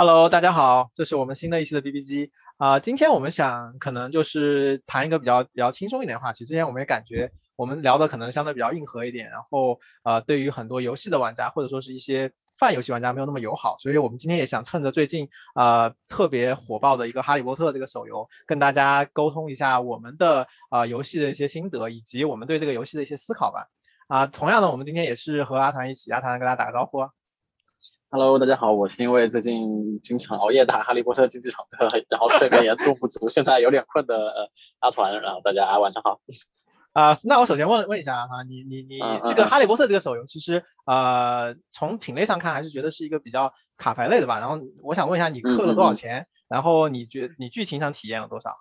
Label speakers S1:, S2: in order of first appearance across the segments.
S1: Hello，大家好，这是我们新的一期的 B B G 啊。今天我们想可能就是谈一个比较比较轻松一点的话题。之前我们也感觉我们聊的可能相对比较硬核一点，然后呃，对于很多游戏的玩家或者说是一些泛游戏玩家没有那么友好。所以我们今天也想趁着最近呃特别火爆的一个哈利波特这个手游，跟大家沟通一下我们的呃游戏的一些心得，以及我们对这个游戏的一些思考吧。啊，同样的，我们今天也是和阿团一起，阿团跟大家打个招呼。
S2: Hello，大家好，我是因为最近经常熬夜打《哈利波特竞技场》的，然后睡眠严重不足，现在有点困的阿团，然后大家晚上好。
S1: 啊，那我首先问问一下哈，你你你这个《哈利波特》这个手游，其实呃从品类上看，还是觉得是一个比较卡牌类的吧？然后我想问一下，你氪了多少钱？然后你觉你剧情上体验了多少？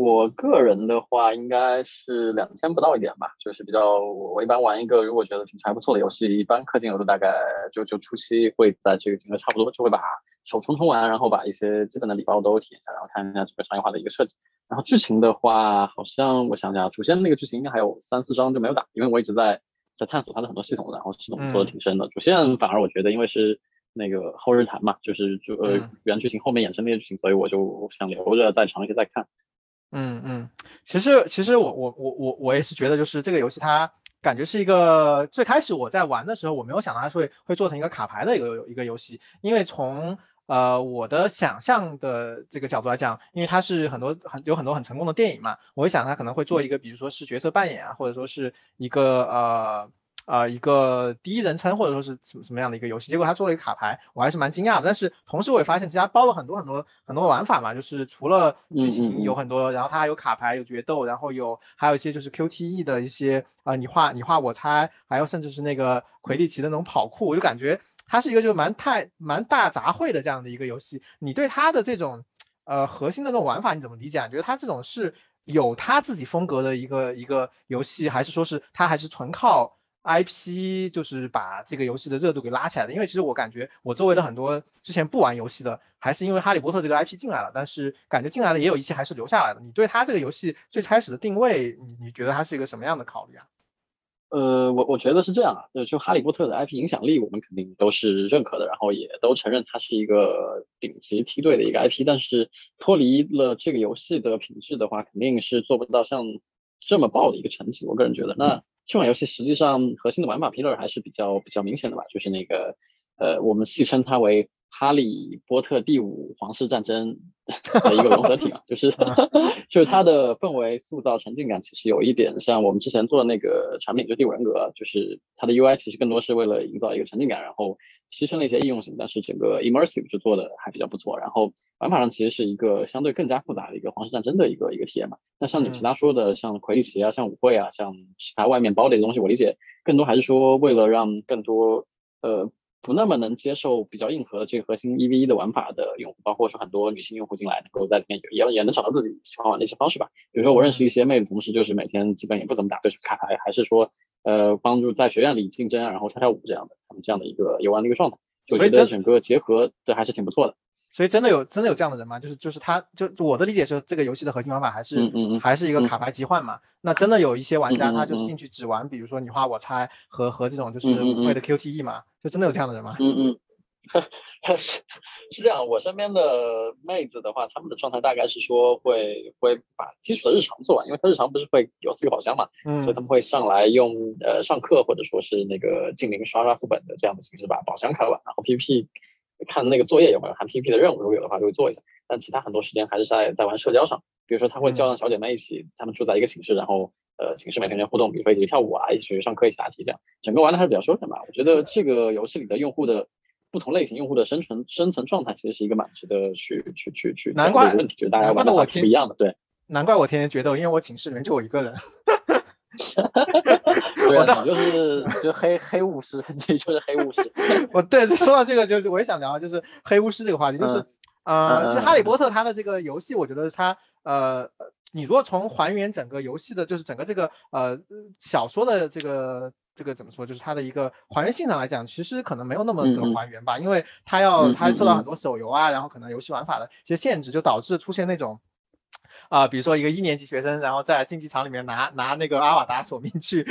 S2: 我个人的话应该是两千不到一点吧，就是比较我一般玩一个如果觉得品质还不错的游戏，一般氪金额度大概就就初期会在这个金额差不多，就会把手充充完，然后把一些基本的礼包都体验一下，然后看一下这个商业化的一个设计。然后剧情的话，好像我想想，主线那个剧情应该还有三四章就没有打，因为我一直在在探索它的很多系统，然后系统做的挺深的。主线反而我觉得因为是那个后日谈嘛，就是就呃原剧情后面衍生那些剧情，所以我就想留着再尝试再看。
S1: 嗯嗯，其实其实我我我我我也是觉得，就是这个游戏它感觉是一个最开始我在玩的时候，我没有想到它会会做成一个卡牌的一个一个游戏，因为从呃我的想象的这个角度来讲，因为它是很多很有很多很成功的电影嘛，我想它可能会做一个，比如说是角色扮演啊，或者说是一个呃。呃，一个第一人称或者说是什么什么样的一个游戏，结果他做了一个卡牌，我还是蛮惊讶的。但是同时我也发现，其实他包了很多很多很多玩法嘛，就是除了剧情有很多，然后他还有卡牌、有决斗，然后有还有一些就是 QTE 的一些啊，你画你画我猜，还有甚至是那个魁地奇的那种跑酷，我就感觉它是一个就蛮太蛮大杂烩的这样的一个游戏。你对它的这种呃核心的那种玩法你怎么理解？你觉得它这种是有他自己风格的一个一个游戏，还是说是他还是纯靠？IP 就是把这个游戏的热度给拉起来的，因为其实我感觉我周围的很多之前不玩游戏的，还是因为哈利波特这个 IP 进来了，但是感觉进来的也有一些还是留下来的。你对他这个游戏最开始的定位，你你觉得它是一个什么样的考虑啊？
S2: 呃，我我觉得是这样啊，就哈利波特的 IP 影响力，我们肯定都是认可的，然后也都承认它是一个顶级梯队的一个 IP，但是脱离了这个游戏的品质的话，肯定是做不到像这么爆的一个成绩。我个人觉得，那。这款游戏实际上核心的玩法皮儿还是比较比较明显的吧，就是那个，呃，我们戏称它为《哈利波特第五皇室战争》的一个融合体嘛，就是 就是它的氛围塑造、沉浸感其实有一点像我们之前做的那个产品，就第五人格，就是它的 UI 其实更多是为了营造一个沉浸感，然后牺牲了一些易用性，但是整个 immersive 就做的还比较不错，然后。玩法上其实是一个相对更加复杂的一个皇室战争的一个一个体验嘛。那像你其他说的，像魁地奇啊，像舞会啊，像其他外面包的东西，我理解更多还是说为了让更多呃不那么能接受比较硬核的这个核心一 v 一的玩法的用户，包括说很多女性用户进来，能够在里面也也能找到自己喜欢玩的一些方式吧。比如说我认识一些妹子同事，就是每天基本也不怎么打对手卡牌，还是说呃帮助在学院里竞争，然后跳跳舞这样的，他们这样的一个游玩的一个状态，就觉得整个结合这还是挺不错的。
S1: 所以真的有真的有这样的人吗？就是就是他，就我的理解是，这个游戏的核心玩法还是还是一个卡牌集换嘛。那真的有一些玩家，他就是进去只玩，比如说你画我猜和和这种就是会的 QTE 嘛，就真的有这样的人吗？
S2: 嗯嗯，是是这样。我身边的妹子的话，他们的状态大概是说会会把基础的日常做完，因为他日常不是会有四个宝箱嘛，所以他们会上来用呃上课或者说是那个精灵刷刷副本的这样的形式把宝箱开完，然后 PVP。看那个作业有没有含 PVP 的任务，如果有的话就会做一下。但其他很多时间还是在在玩社交上，比如说他会叫上小姐妹一起，他们住在一个寝室，然后呃寝室每天人互动，比如说一起跳舞啊，一起去上课，一起答题这样，整个玩的还是比较休闲吧。我觉得这个游戏里的用户的不同类型用户的生存生存状态，其实是一个蛮值得去去去去
S1: 难怪
S2: 问题，就是大家玩的话不一样的。对，
S1: 难怪我天天决斗，因为我寝室里面就我一个人。
S2: 我你就是就黑黑巫师，你就是黑巫师。
S1: 我对说到这个，就是我也想聊，就是黑巫师这个话题，就是呃，其实哈利波特它的这个游戏，我觉得它呃，你如果从还原整个游戏的，就是整个这个呃小说的这个这个怎么说，就是它的一个还原性上来讲，其实可能没有那么的还原吧，因为它要它受到很多手游啊，然后可能游戏玩法的一些限制，就导致出现那种。啊，比如说一个一年级学生，然后在竞技场里面拿拿那个阿瓦达索命去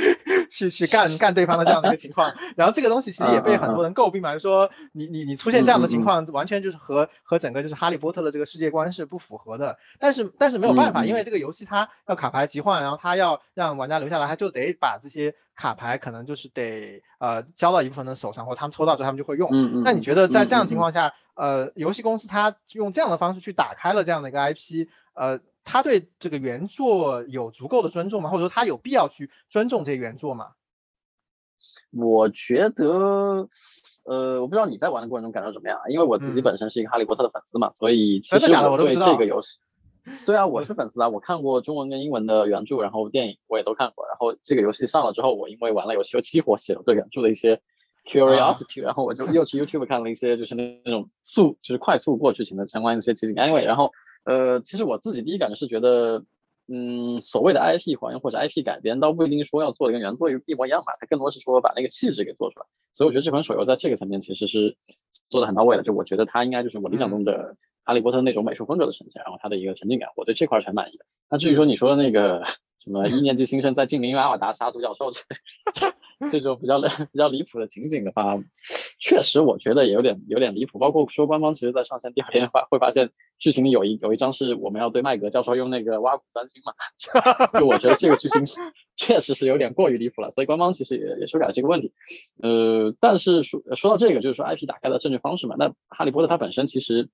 S1: 去去干干对方的这样的一个情况。然后这个东西其实也被很多人诟病嘛，就说你你你出现这样的情况，完全就是和和整个就是哈利波特的这个世界观是不符合的。但是但是没有办法，因为这个游戏它要卡牌集换，然后它要让玩家留下来，他就得把这些卡牌可能就是得呃交到一部分的手上，或他们抽到之后他们就会用。那你觉得在这样情况下，呃，游戏公司它用这样的方式去打开了这样的一个 IP，呃。他对这个原作有足够的尊重吗？或者说他有必要去尊重这些原作吗？
S2: 我觉得，呃，我不知道你在玩的过程中感受怎么样啊？因为我自己本身是一个哈利波特的粉丝嘛，所以其实我对这个游戏，对啊，我是粉丝啊，我看过中文跟英文的原著，然后电影我也都看过。然后这个游戏上了之后，我因为玩了游戏，又激活起了对原著的一些 curiosity，然后我就又去 YouTube 看了一些就是那那种速就是快速过剧情的相关一些集锦。Anyway，然后。呃，其实我自己第一感觉是觉得，嗯，所谓的 IP 还原或者 IP 改编，倒不一定说要做的跟原作一模一样吧，它更多是说把那个气质给做出来。所以我觉得这款手游在这个层面其实是做的很到位的。就我觉得它应该就是我理想中的哈利波特那种美术风格的呈现，然后它的一个沉浸感，我对这块是很满意的。那至于说你说的那个什么一年级新生在精灵阿瓦达杀独角兽这 这种比较比较离谱的情景的话。确实，我觉得也有点有点离谱。包括说官方其实，在上线第二天发会发现剧情里有一有一张是我们要对麦格教授用那个挖苦钻心嘛，就我觉得这个剧情 确实是有点过于离谱了。所以官方其实也也修改了这个问题。呃，但是说说到这个，就是说 IP 打开的正确方式嘛。那哈利波特它本身其实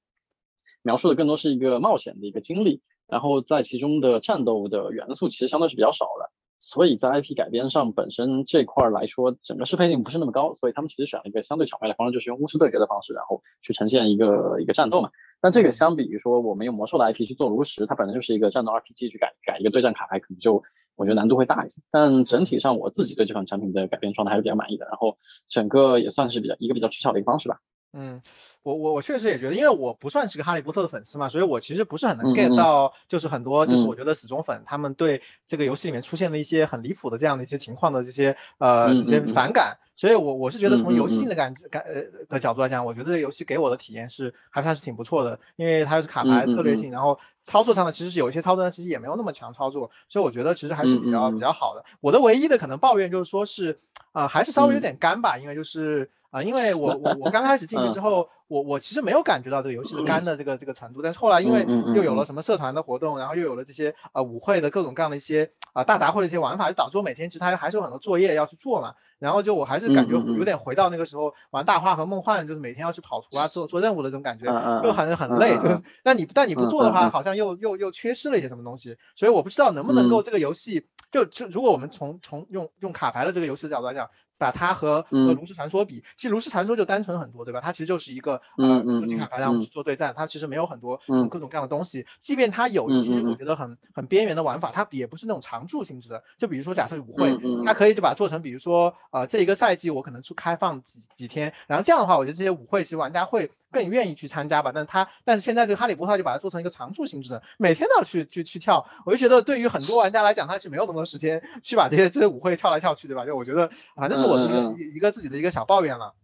S2: 描述的更多是一个冒险的一个经历，然后在其中的战斗的元素其实相对是比较少的。所以在 IP 改编上本身这块来说，整个适配性不是那么高，所以他们其实选了一个相对巧妙的方式，就是用巫师对决的方式，然后去呈现一个一个战斗嘛。但这个相比于说我们用魔兽的 IP 去做炉石，它本身就是一个战斗 RPG 去改改一个对战卡牌，可能就我觉得难度会大一些。但整体上我自己对这款产品的改编状态还是比较满意的，然后整个也算是比较一个比较取巧的一个方式吧。
S1: 嗯，我我我确实也觉得，因为我不算是个哈利波特的粉丝嘛，所以我其实不是很能 get 到，就是很多就是我觉得死忠粉他们对这个游戏里面出现的一些很离谱的这样的一些情况的这些呃这些反感，所以我我是觉得从游戏性的感感呃的角度来讲，我觉得这个游戏给我的体验是还算是挺不错的，因为它是卡牌策略性，然后操作上呢其实是有一些操作呢其实也没有那么强操作，所以我觉得其实还是比较比较好的。我的唯一的可能抱怨就是说是呃还是稍微有点干吧，因为就是。啊，因为我我我刚开始进去之后，我我其实没有感觉到这个游戏的干的这个这个程度，但是后来因为又有了什么社团的活动，然后又有了这些呃舞会的各种各样的一些啊大杂烩的一些玩法，就导致我每天其实它还是有很多作业要去做嘛，然后就我还是感觉有点回到那个时候玩大话和梦幻，就是每天要去跑图啊做做任务的这种感觉，又很很累，就是但你但你不做的话，好像又又又缺失了一些什么东西，所以我不知道能不能够这个游戏就就如果我们从从用用卡牌的这个游戏的角度来讲。把它和和炉石传说比，其实炉石传说就单纯很多，对吧？它其实就是一个呃合金卡牌让我们去做对战，它其实没有很多各种各样的东西。即便它有一些我觉得很很边缘的玩法，它也不是那种常驻性质的。就比如说假设舞会，它可以就把它做成，比如说呃这一个赛季我可能去开放几几天，然后这样的话，我觉得这些舞会其实玩家会。更愿意去参加吧，但是他，但是现在这个哈利波特就把它做成一个常驻性质的，每天都要去去去跳，我就觉得对于很多玩家来讲，他是没有那么多时间去把这些这些舞会跳来跳去，对吧？就我觉得，反正是我的一个一个自己的一个小抱怨了。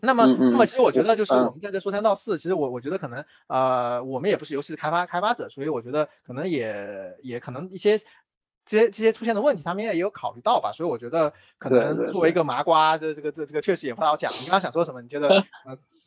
S1: 那么，那么其实我觉得就是我们在这说三道四，其实我我觉得可能呃，我们也不是游戏的开发开发者，所以我觉得可能也也可能一些这些这些出现的问题，他们也有考虑到吧。所以我觉得可能作为一个麻瓜，这这个这这个确实也不太好讲。你刚刚想说什么？你觉得？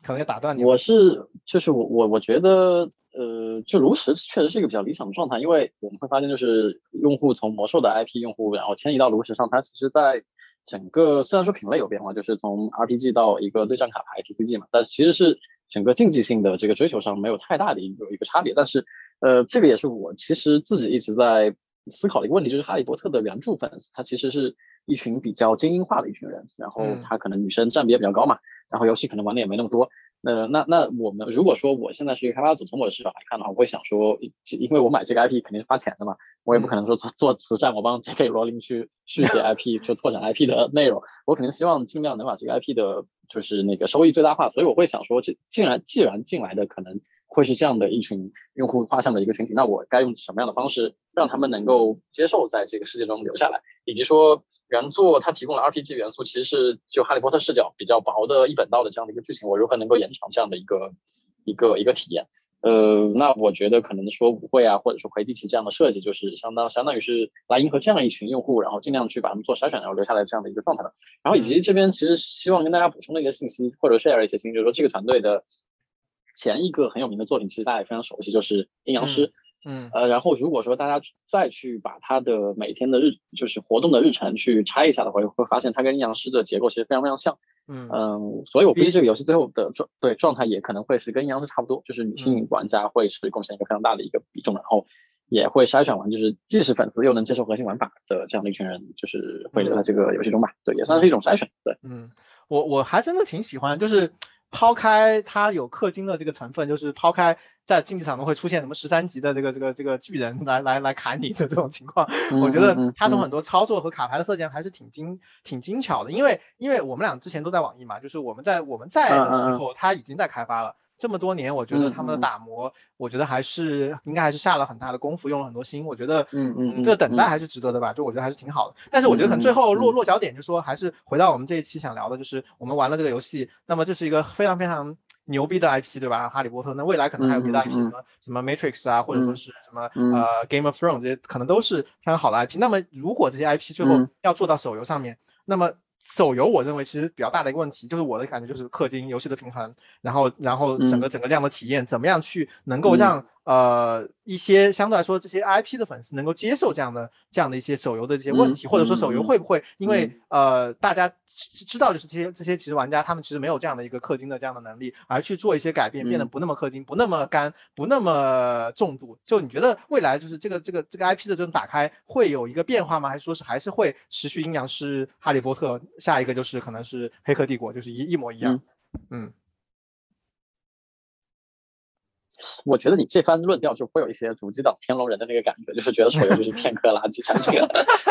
S1: 可能要打断你。
S2: 我是，就是我我我觉得，呃，就炉石确实是一个比较理想的状态，因为我们会发现，就是用户从魔兽的 IP 用户，然后迁移到炉石上，它其实在整个虽然说品类有变化，就是从 RPG 到一个对战卡牌 TCG 嘛，但其实是整个竞技性的这个追求上没有太大的一个一个差别。但是，呃，这个也是我其实自己一直在思考的一个问题，就是哈利波特的原著粉丝，他其实是一群比较精英化的一群人，然后他可能女生占比也比较高嘛。然后游戏可能玩的也没那么多，呃，那那我们如果说我现在是一个开发者，从我的视角来看的话，我会想说，因为我买这个 IP 肯定是花钱的嘛，我也不可能说做做慈善，我帮 J.K. 罗琳去 续写 IP，就拓展 IP 的内容，我肯定希望尽量能把这个 IP 的，就是那个收益最大化，所以我会想说，这既然既然进来的可能会是这样的一群用户画像的一个群体，那我该用什么样的方式让他们能够接受在这个世界中留下来，以及说。原作它提供了 RPG 元素，其实是就哈利波特视角比较薄的一本道的这样的一个剧情，我如何能够延长这样的一个一个一个体验？呃，那我觉得可能说舞会啊，或者说魁地奇这样的设计，就是相当相当于是来迎合这样一群用户，然后尽量去把他们做筛选，然后留下来这样的一个状态的。然后以及这边其实希望跟大家补充的一个信息，或者 share 一些信息，就是说这个团队的前一个很有名的作品，其实大家也非常熟悉，就是《阴阳师》。
S1: 嗯，
S2: 呃，然后如果说大家再去把它的每天的日，就是活动的日程去拆一下的话，会发现它跟阴阳师的结构其实非常非常像。
S1: 嗯
S2: 嗯，所以我估计这个游戏最后的状对状态也可能会是跟阴阳师差不多，就是女性玩家会是贡献一个非常大的一个比重，然后也会筛选完就是既是粉丝又能接受核心玩法的这样的一群人，就是会留在这个游戏中吧。对，也算是一种筛选。对，
S1: 嗯，我我还真的挺喜欢，就是。抛开它有氪金的这个成分，就是抛开在竞技场中会出现什么十三级的这个这个这个巨人来来来砍你的这种情况，我觉得他从很多操作和卡牌的设计还是挺精挺精巧的。因为因为我们俩之前都在网易嘛，就是我们在我们在的时候，他已经在开发了。这么多年，我觉得他们的打磨，我觉得还是应该还是下了很大的功夫，用了很多心。我觉得，
S2: 嗯嗯，
S1: 这个等待还是值得的吧？就我觉得还是挺好的。但是我觉得可能最后落落脚点，就是说还是回到我们这一期想聊的，就是我们玩了这个游戏，那么这是一个非常非常牛逼的 IP，对吧？哈利波特，那未来可能还有别的 IP，什么什么 Matrix 啊，或者说是什么呃 Game of Thrones 这些，可能都是非常好的 IP。那么如果这些 IP 最后要做到手游上面，那么手游，我认为其实比较大的一个问题，就是我的感觉就是氪金游戏的平衡，然后然后整个整个这样的体验，怎么样去能够让。呃，一些相对来说，这些 IP 的粉丝能够接受这样的这样的一些手游的这些问题，或者说手游会不会因为呃大家知道就是这些这些其实玩家他们其实没有这样的一个氪金的这样的能力，而去做一些改变，变得不那么氪金，不那么干，不那么重度。就你觉得未来就是这个这个这个 IP 的这种打开会有一个变化吗？还是说是还是会持续阴阳师、哈利波特，下一个就是可能是黑客帝国，就是一一模一样？嗯。
S2: 我觉得你这番论调就会有一些主机党天龙人的那个感觉，就是觉得手游就是片刻垃圾产品。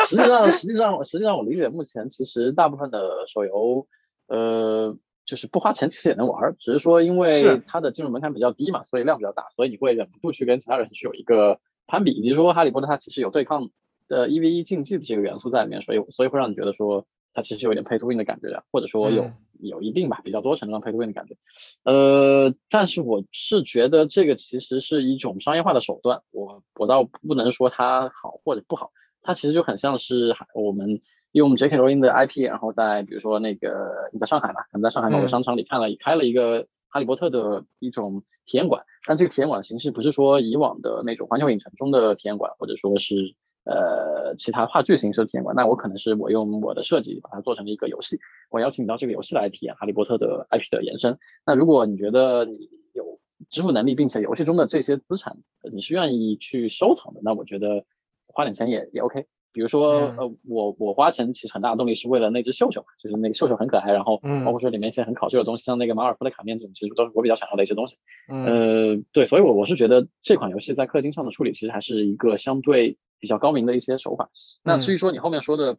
S2: 实际上，实际上，实际上，我理解目前其实大部分的手游，呃，就是不花钱其实也能玩，只是说因为它的进入门槛比较低嘛，所以量比较大，所以你会忍不住去跟其他人去有一个攀比，以及说哈利波特它其实有对抗的一 v 一竞技的这个元素在里面，所以所以会让你觉得说。它其实有点配图 win 的感觉的，或者说有有一定吧，比较多程度上配图 win 的感觉。呃，但是我是觉得这个其实是一种商业化的手段，我我倒不能说它好或者不好，它其实就很像是我们用 J.K. 罗琳的 IP，然后在比如说那个你在上海嘛，可能在上海某个商场里看了开了一个哈利波特的一种体验馆，但这个体验馆形式不是说以往的那种环球影城中的体验馆，或者说是。呃，其他话剧形式的体验馆，那我可能是我用我的设计把它做成了一个游戏，我邀请你到这个游戏来体验哈利波特的 IP 的延伸。那如果你觉得你有支付能力，并且游戏中的这些资产你是愿意去收藏的，那我觉得花点钱也也 OK。比如说，呃，我我花钱其实很大的动力是为了那只秀秀，就是那个秀秀很可爱，然后包括说里面一些很考究的东西，像那个马尔福的卡面这种，其实都是我比较想要的一些东西。呃，对，所以我我是觉得这款游戏在氪金上的处理其实还是一个相对比较高明的一些手法。那至于说你后面说的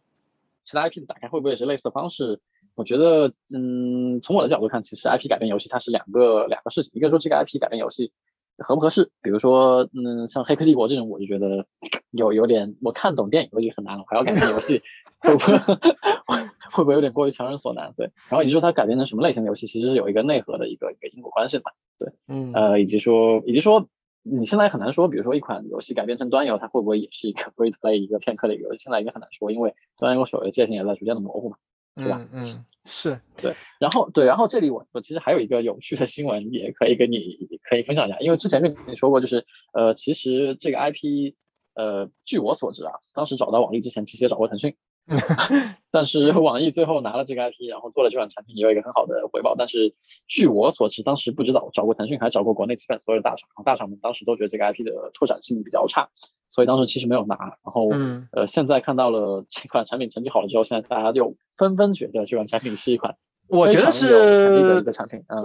S2: 其他 IP 的打开会不会也是类似的方式？我觉得，嗯，从我的角度看，其实 IP 改变游戏它是两个两个事情，一个说这个 IP 改变游戏。合不合适？比如说，嗯，像《黑客帝国》这种，我就觉得有有点，我看懂电影我已经很难了，还要改编游戏，会不会会不会有点过于强人所难？对。然后你说它改编成什么类型的游戏，其实是有一个内核的一个一个因果关系的嘛？对，
S1: 嗯，
S2: 呃，以及说，以及说，你现在很难说，比如说一款游戏改编成端游，它会不会也是一个 free play 一个片刻的一个游戏？现在应该很难说，因为端游手游界限也在逐渐的模糊嘛。
S1: 对吧？嗯，是
S2: 对，然后对，然后这里我我其实还有一个有趣的新闻，也可以跟你可以分享一下，因为之前跟你说过，就是呃，其实这个 IP，呃，据我所知啊，当时找到网易之前，其实也找过腾讯。但是网易最后拿了这个 IP，然后做了这款产品，也有一个很好的回报。但是据我所知，当时不知道找过腾讯，还找过国内基本所有的大厂，大厂们当时都觉得这个 IP 的拓展性比较差，所以当时其实没有拿。然后呃，现在看到了这款产品成绩好了之后，现在大家就纷纷觉得这款产品是一款。
S1: 我觉得是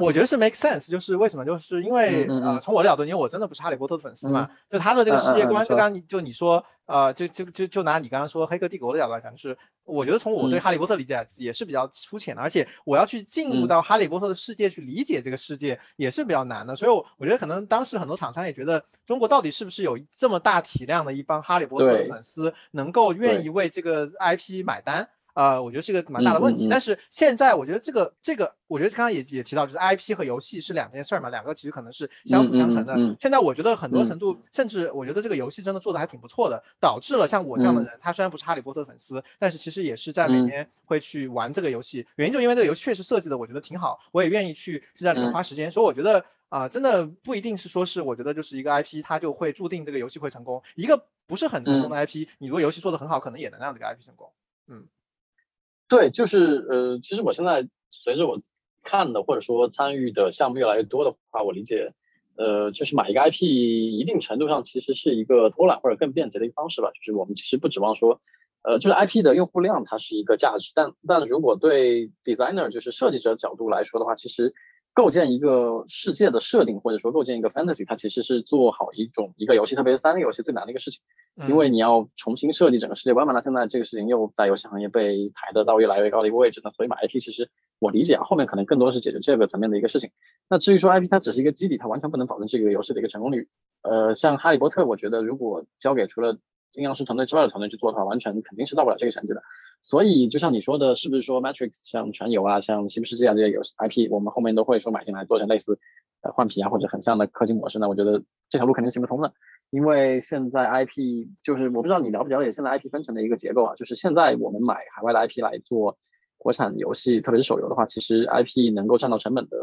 S1: 我觉得是 make sense，就是为什么？就是因为呃，从我的角度，因为我真的不是哈利波特的粉丝嘛，就他的这个世界观，就刚你就你说，呃，就就就就拿你刚刚说黑客帝国的角度来讲，就是我觉得从我对哈利波特理解也是比较粗浅的，而且我要去进入到哈利波特的世界去理解这个世界也是比较难的，所以，我我觉得可能当时很多厂商也觉得中国到底是不是有这么大体量的一帮哈利波特的粉丝，能够愿意为这个 IP 买单。呃，我觉得是一个蛮大的问题。
S2: 嗯嗯嗯
S1: 但是现在我觉得这个这个，我觉得刚刚也也提到，就是 IP 和游戏是两件事儿嘛，两个其实可能是相辅相成的。
S2: 嗯嗯嗯
S1: 现在我觉得很多
S2: 嗯
S1: 程度，甚至我觉得这个游戏真的做的还挺不错的，导致了像我这样的
S2: 嗯
S1: 人，他虽然不是哈利波特粉丝，但是其实也是在每
S2: 嗯
S1: 年会去玩这个游戏。原因就因为这个游戏确实设计的我觉得挺好，我也愿意去去在里面
S2: 嗯
S1: 花时间。所以我觉得啊、真的不一定是说是我觉得就是一个 IP 它就会注定这个游戏会成功，一个不是很成功的 IP，、你如果游戏做得很好，可能也能让这个 IP 成功。
S2: 对，就是呃，其实我现在随着我看的或者说参与的项目越来越多的话，我理解，呃，就是买一个 IP，一定程度上其实是一个偷懒或者更便捷的一个方式吧。就是我们其实不指望说，呃，就是 IP 的用户量它是一个价值，但但如果对 designer 就是设计者角度来说的话，其实构建一个世界的设定或者说构建一个 fantasy，它其实是做好一种一个游戏，特别是三 A 游戏最难的一个事情。因为你要重新设计整个世界观嘛，那现在这个事情又在游戏行业被抬得到越来越高的一个位置，那所以买 IP 其实我理解啊，后面可能更多是解决这个层面的一个事情。那至于说 IP 它只是一个基底，它完全不能保证这个游戏的一个成功率。呃，像哈利波特，我觉得如果交给除了阴阳师团队之外的团队去做的话，完全肯定是到不了这个成绩的。所以就像你说的，是不是说 Matrix 像传游啊、像西部世界啊这些游戏 IP，我们后面都会说买进来做成类似呃换皮啊或者很像的氪金模式呢？我觉得这条路肯定行不通的。因为现在 IP 就是我不知道你了不了解现在 IP 分成的一个结构啊，就是现在我们买海外的 IP 来做国产游戏，特别是手游的话，其实 IP 能够占到成本的，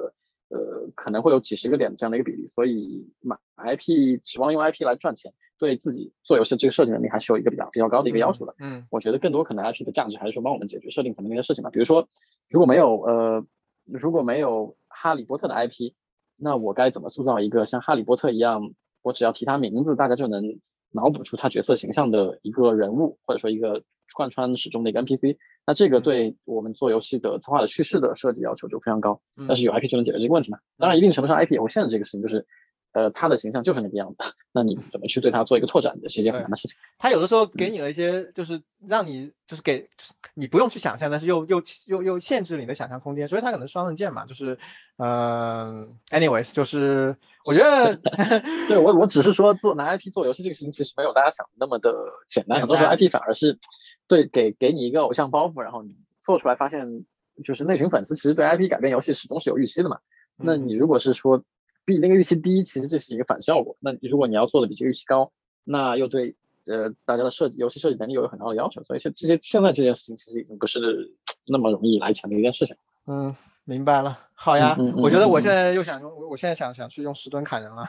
S2: 呃，可能会有几十个点这样的一个比例，所以买 IP 指望用 IP 来赚钱，对自己做游戏这个设计能力还是有一个比较比较高的一个要求的。
S1: 嗯
S2: 我觉得更多可能 IP 的价值还是说帮我们解决设定层面的事情吧。比如说，如果没有呃，如果没有哈利波特的 IP，那我该怎么塑造一个像哈利波特一样，我只要提他名字，大家就能脑补出他角色形象的一个人物，或者说一个贯穿始终的一个 NPC。那这个对我们做游戏的策划的叙事的设计要求就非常高，但是有 IP 就能解决这个问题嘛？当然，一定程度上 IP 也会限制这个事情，就是。呃，他的形象就是那个样子，那你怎么去对他做一个拓展，也是一件很难的事情。
S1: 他有的时候给你了一些，就是让你就是给你不用去想象，但是又又又又限制你的想象空间，所以它可能是双刃剑嘛。就是，嗯、a n y w a y s 就是我觉得
S2: 对我我只是说做拿 IP 做游戏这个事情，其实没有大家想的那么的简单。很多时候 IP 反而是对给给你一个偶像包袱，然后你做出来发现，就是那群粉丝其实对 IP 改变游戏始终是有预期的嘛。那你如果是说比那个预期低，其实这是一个反效果。那如果你要做的比这个预期高，那又对呃大家的设计游戏设计能力又有很高的要求，所以现这些现在这件事情其实已经不是那么容易来钱的一件事情。
S1: 嗯，明白了。好呀，
S2: 嗯嗯嗯
S1: 我觉得我
S2: 嗯
S1: 现在又想用，我我现在想想去用石墩砍人了。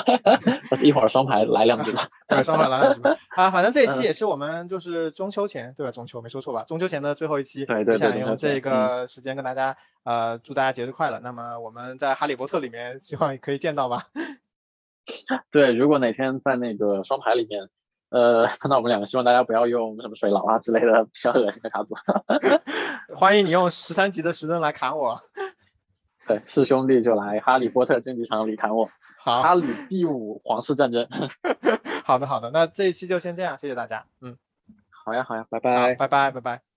S2: 一会儿双排来两句吧。
S1: 对，双排来两句吧。啊，反正这一期
S2: 嗯
S1: 也是我们就是中秋前，对吧？中秋没说错吧？中秋前的最后一期，
S2: 对对对
S1: 想用这个时间跟大家呃祝大家节日快乐。那么我们在哈利波特里面希望可以见到吧。
S2: 对，如果哪天在那个双排里面，呃，碰到我们两个，希望大家不要用什么水牢啊之类的比较恶心的卡组。
S1: 欢迎你用十三级的十吨来砍我。
S2: 对，是兄弟就来哈利波特竞技场里砍我。
S1: 好，
S2: 哈里第五皇室战争。
S1: 好的好的，那这一期就先这样，谢谢大家。嗯，
S2: 好呀好呀，拜，拜。
S1: 拜拜拜拜。